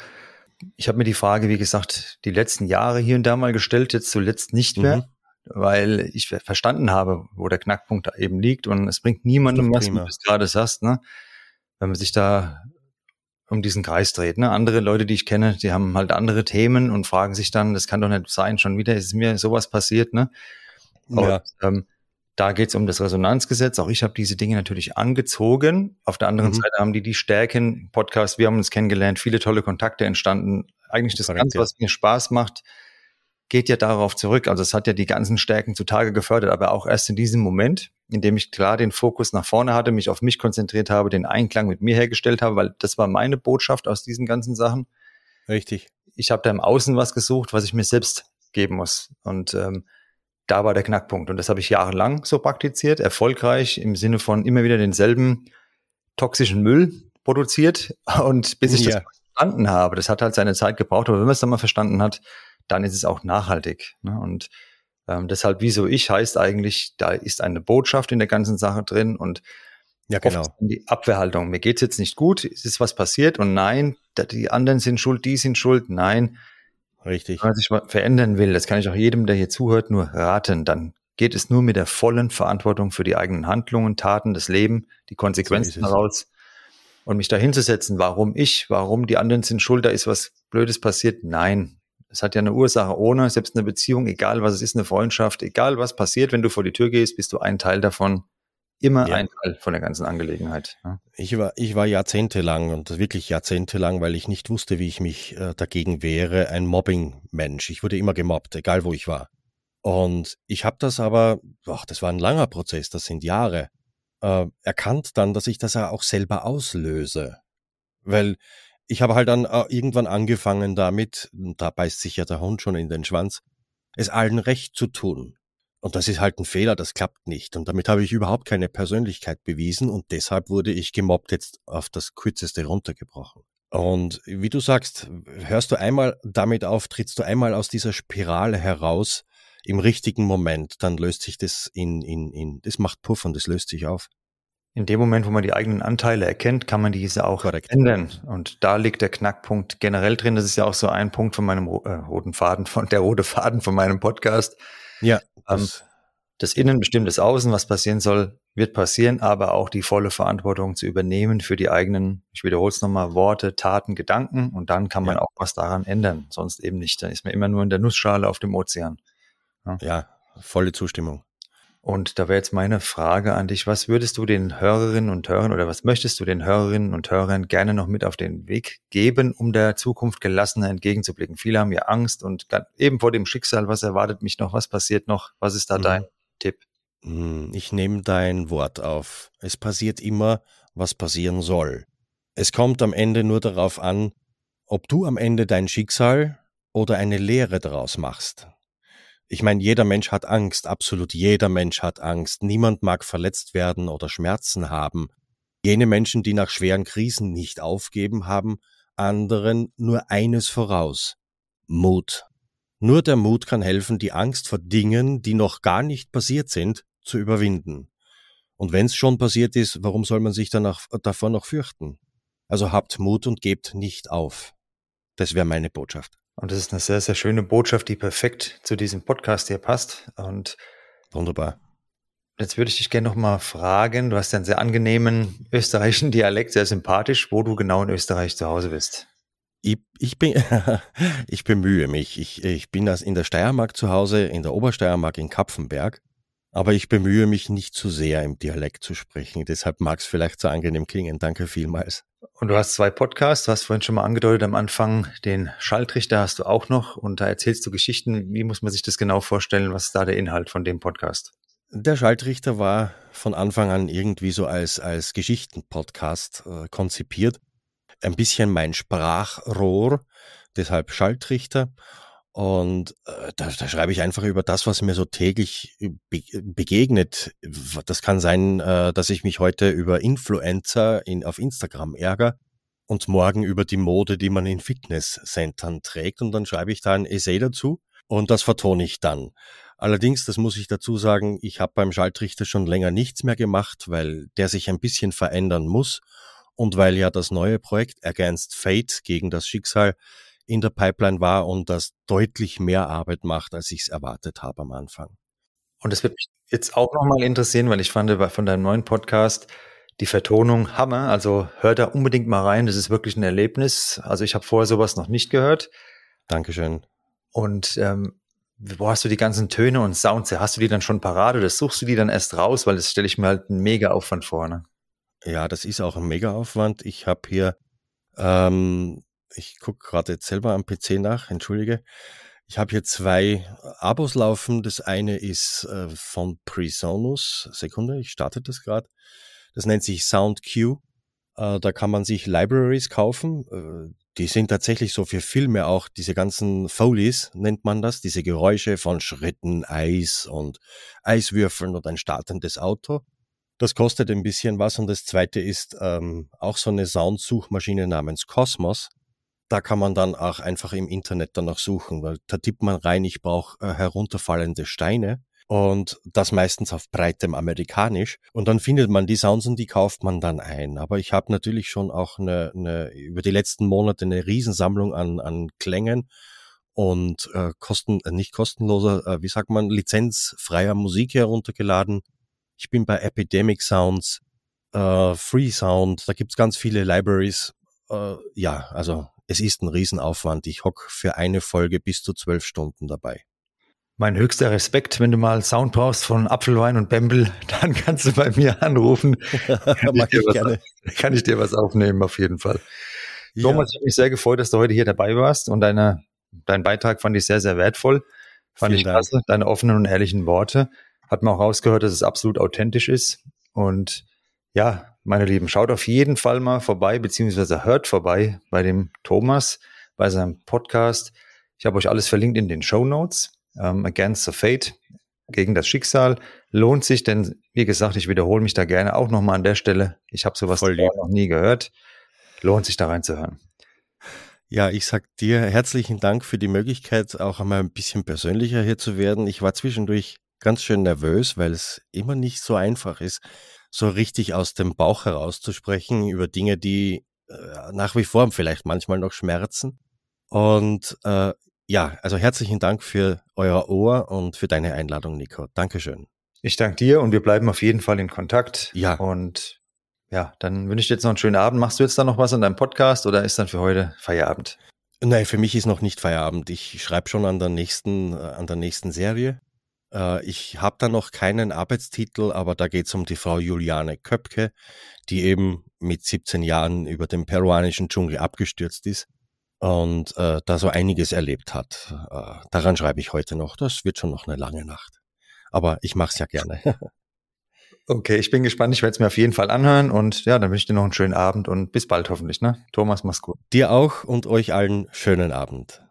Ich habe mir die Frage, wie gesagt, die letzten Jahre hier und da mal gestellt, jetzt zuletzt nicht mehr, mhm. weil ich verstanden habe, wo der Knackpunkt eben liegt. Und es bringt niemandem was, wie du es gerade sagst, ne? wenn man sich da um diesen Kreis dreht. Ne? Andere Leute, die ich kenne, die haben halt andere Themen und fragen sich dann, das kann doch nicht sein, schon wieder ist mir sowas passiert. Ne? Ja. Und, ähm, da geht es um das Resonanzgesetz. Auch ich habe diese Dinge natürlich angezogen. Auf der anderen mhm. Seite haben die die Stärken. Podcast, wir haben uns kennengelernt, viele tolle Kontakte entstanden. Eigentlich das Ganze, was mir Spaß macht, geht ja darauf zurück. Also es hat ja die ganzen Stärken zutage gefördert, aber auch erst in diesem Moment, in dem ich klar den Fokus nach vorne hatte, mich auf mich konzentriert habe, den Einklang mit mir hergestellt habe, weil das war meine Botschaft aus diesen ganzen Sachen. Richtig. Ich habe da im Außen was gesucht, was ich mir selbst geben muss. Und ähm, da war der Knackpunkt. Und das habe ich jahrelang so praktiziert, erfolgreich im Sinne von immer wieder denselben toxischen Müll produziert. [laughs] Und bis ich ja. das verstanden habe, das hat halt seine Zeit gebraucht, aber wenn man es dann mal verstanden hat, dann ist es auch nachhaltig. Ne? Und ähm, deshalb, wieso ich heißt eigentlich, da ist eine Botschaft in der ganzen Sache drin und ja, genau. die Abwehrhaltung. Mir geht's jetzt nicht gut, es ist was passiert und nein, die anderen sind schuld, die sind schuld, nein, Richtig. Wenn man sich verändern will, das kann ich auch jedem, der hier zuhört, nur raten, dann geht es nur mit der vollen Verantwortung für die eigenen Handlungen, Taten, das Leben, die Konsequenzen so daraus. Und mich da hinzusetzen, warum ich, warum die anderen sind schuld, da ist was Blödes passiert. Nein, es hat ja eine Ursache ohne, selbst eine Beziehung, egal was es ist, eine Freundschaft, egal was passiert, wenn du vor die Tür gehst, bist du ein Teil davon immer ja. ein Teil von der ganzen Angelegenheit. Ja. Ich war, ich war jahrzehntelang und wirklich jahrzehntelang, weil ich nicht wusste, wie ich mich äh, dagegen wehre, ein Mobbing-Mensch. Ich wurde immer gemobbt, egal wo ich war. Und ich habe das aber, ach, das war ein langer Prozess, das sind Jahre, äh, erkannt dann, dass ich das ja auch selber auslöse. Weil ich habe halt dann äh, irgendwann angefangen damit, da beißt sich ja der Hund schon in den Schwanz, es allen recht zu tun. Und das ist halt ein Fehler, das klappt nicht. Und damit habe ich überhaupt keine Persönlichkeit bewiesen und deshalb wurde ich gemobbt jetzt auf das Kürzeste runtergebrochen. Und wie du sagst, hörst du einmal damit auf, trittst du einmal aus dieser Spirale heraus im richtigen Moment, dann löst sich das in, in, in, das macht Puff und das löst sich auf. In dem Moment, wo man die eigenen Anteile erkennt, kann man diese auch Correct. ändern. Und da liegt der Knackpunkt generell drin. Das ist ja auch so ein Punkt von meinem äh, roten Faden, von der rote Faden von meinem Podcast ja. Ähm, das Innen bestimmt das Außen, was passieren soll, wird passieren, aber auch die volle Verantwortung zu übernehmen für die eigenen, ich wiederhole es nochmal, Worte, Taten, Gedanken und dann kann man ja. auch was daran ändern, sonst eben nicht. Dann ist man immer nur in der Nussschale auf dem Ozean. Ja, ja volle Zustimmung. Und da wäre jetzt meine Frage an dich, was würdest du den Hörerinnen und Hörern oder was möchtest du den Hörerinnen und Hörern gerne noch mit auf den Weg geben, um der Zukunft gelassener entgegenzublicken? Viele haben ja Angst und eben vor dem Schicksal, was erwartet mich noch, was passiert noch, was ist da mhm. dein Tipp? Hm, ich nehme dein Wort auf. Es passiert immer, was passieren soll. Es kommt am Ende nur darauf an, ob du am Ende dein Schicksal oder eine Lehre daraus machst. Ich meine, jeder Mensch hat Angst, absolut jeder Mensch hat Angst. Niemand mag verletzt werden oder Schmerzen haben. Jene Menschen, die nach schweren Krisen nicht aufgeben, haben anderen nur eines voraus. Mut. Nur der Mut kann helfen, die Angst vor Dingen, die noch gar nicht passiert sind, zu überwinden. Und wenn es schon passiert ist, warum soll man sich danach, davor noch fürchten? Also habt Mut und gebt nicht auf. Das wäre meine Botschaft. Und das ist eine sehr, sehr schöne Botschaft, die perfekt zu diesem Podcast hier passt. Und wunderbar. Jetzt würde ich dich gerne noch mal fragen. Du hast ja einen sehr angenehmen österreichischen [laughs] Dialekt, sehr sympathisch, wo du genau in Österreich zu Hause bist. Ich, ich, bin, [laughs] ich bemühe mich. Ich, ich bin in der Steiermark zu Hause, in der Obersteiermark in Kapfenberg. Aber ich bemühe mich nicht zu sehr im Dialekt zu sprechen. Deshalb mag es vielleicht so angenehm klingen. Danke vielmals. Und du hast zwei Podcasts, du hast vorhin schon mal angedeutet am Anfang, den Schalltrichter hast du auch noch und da erzählst du Geschichten. Wie muss man sich das genau vorstellen? Was ist da der Inhalt von dem Podcast? Der Schalltrichter war von Anfang an irgendwie so als, als Geschichtenpodcast äh, konzipiert ein bisschen mein Sprachrohr, deshalb Schalltrichter. Und äh, da, da schreibe ich einfach über das, was mir so täglich be begegnet. Das kann sein, äh, dass ich mich heute über Influencer in, auf Instagram ärgere und morgen über die Mode, die man in Fitnesscentern trägt. Und dann schreibe ich da ein Essay dazu und das vertone ich dann. Allerdings, das muss ich dazu sagen, ich habe beim Schalltrichter schon länger nichts mehr gemacht, weil der sich ein bisschen verändern muss und weil ja das neue Projekt Against Fate gegen das Schicksal in der Pipeline war und das deutlich mehr Arbeit macht, als ich es erwartet habe am Anfang. Und es wird mich jetzt auch nochmal interessieren, weil ich fand von deinem neuen Podcast die Vertonung Hammer. Also hör da unbedingt mal rein. Das ist wirklich ein Erlebnis. Also ich habe vorher sowas noch nicht gehört. Dankeschön. Und ähm, wo hast du die ganzen Töne und Sounds? Hast du die dann schon parat oder suchst du die dann erst raus? Weil das stelle ich mir halt einen mega Aufwand vor. Ne? Ja, das ist auch ein Mega-Aufwand. Ich habe hier, ähm, ich gucke gerade jetzt selber am PC nach, entschuldige. Ich habe hier zwei Abos laufen. Das eine ist äh, von Presonus. Sekunde, ich starte das gerade. Das nennt sich SoundQ. Äh, da kann man sich Libraries kaufen. Äh, die sind tatsächlich so für Filme auch, diese ganzen Folies nennt man das, diese Geräusche von Schritten, Eis und Eiswürfeln und ein startendes Auto. Das kostet ein bisschen was und das zweite ist ähm, auch so eine Soundsuchmaschine namens Cosmos. Da kann man dann auch einfach im Internet danach suchen, weil da tippt man rein, ich brauche äh, herunterfallende Steine und das meistens auf breitem Amerikanisch und dann findet man die Sounds und die kauft man dann ein. Aber ich habe natürlich schon auch eine, eine, über die letzten Monate eine Riesensammlung an, an Klängen und äh, kosten, äh, nicht kostenloser, äh, wie sagt man, lizenzfreier Musik heruntergeladen ich bin bei Epidemic Sounds, äh, Free Sound, da gibt's ganz viele Libraries. Äh, ja, also es ist ein Riesenaufwand. Ich hock für eine Folge bis zu zwölf Stunden dabei. Mein höchster Respekt, wenn du mal Sound brauchst von Apfelwein und Bembel, [laughs] dann kannst du bei mir anrufen. [laughs] kann, ich ich was, [laughs] kann, ich dir was aufnehmen, auf jeden Fall. Ja. Thomas, ich habe mich sehr gefreut, dass du heute hier dabei warst und deine, dein Beitrag fand ich sehr, sehr wertvoll. Fand Vielen ich klasse, deine offenen und ehrlichen Worte hat man auch rausgehört, dass es absolut authentisch ist. Und ja, meine Lieben, schaut auf jeden Fall mal vorbei, beziehungsweise hört vorbei bei dem Thomas, bei seinem Podcast. Ich habe euch alles verlinkt in den Show Notes. Ähm, Against the Fate, gegen das Schicksal. Lohnt sich, denn wie gesagt, ich wiederhole mich da gerne auch nochmal an der Stelle. Ich habe sowas noch nie gehört. Lohnt sich da reinzuhören. Ja, ich sag dir herzlichen Dank für die Möglichkeit, auch einmal ein bisschen persönlicher hier zu werden. Ich war zwischendurch ganz schön nervös, weil es immer nicht so einfach ist, so richtig aus dem Bauch herauszusprechen über Dinge, die äh, nach wie vor vielleicht manchmal noch schmerzen. Und äh, ja, also herzlichen Dank für euer Ohr und für deine Einladung, Nico. Dankeschön. Ich danke dir und wir bleiben auf jeden Fall in Kontakt. Ja. Und ja, dann wünsche ich dir jetzt noch einen schönen Abend. Machst du jetzt dann noch was an deinem Podcast oder ist dann für heute Feierabend? Nein, für mich ist noch nicht Feierabend. Ich schreibe schon an der nächsten, äh, an der nächsten Serie. Äh, ich habe da noch keinen Arbeitstitel, aber da geht es um die Frau Juliane Köpke, die eben mit 17 Jahren über den peruanischen Dschungel abgestürzt ist und äh, da so einiges erlebt hat. Äh, daran schreibe ich heute noch. Das wird schon noch eine lange Nacht. Aber ich mache es ja gerne. [laughs] okay, ich bin gespannt. Ich werde es mir auf jeden Fall anhören und ja, dann wünsche ich dir noch einen schönen Abend und bis bald hoffentlich. Ne? Thomas, mach's gut. Dir auch und euch allen schönen Abend.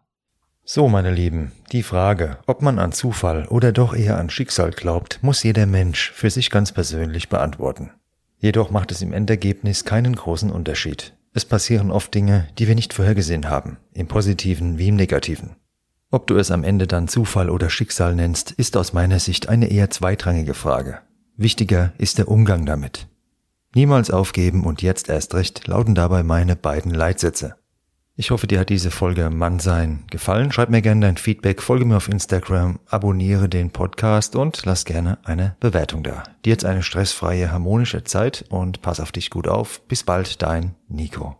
So, meine Lieben, die Frage, ob man an Zufall oder doch eher an Schicksal glaubt, muss jeder Mensch für sich ganz persönlich beantworten. Jedoch macht es im Endergebnis keinen großen Unterschied. Es passieren oft Dinge, die wir nicht vorhergesehen haben, im positiven wie im negativen. Ob du es am Ende dann Zufall oder Schicksal nennst, ist aus meiner Sicht eine eher zweitrangige Frage. Wichtiger ist der Umgang damit. Niemals aufgeben und jetzt erst recht lauten dabei meine beiden Leitsätze. Ich hoffe, dir hat diese Folge Mannsein gefallen. Schreib mir gerne dein Feedback, folge mir auf Instagram, abonniere den Podcast und lass gerne eine Bewertung da. Dir jetzt eine stressfreie, harmonische Zeit und pass auf dich gut auf. Bis bald, dein Nico.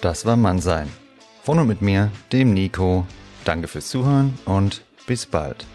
Das war Mannsein. Von und mit mir, dem Nico. Danke fürs Zuhören und bis bald.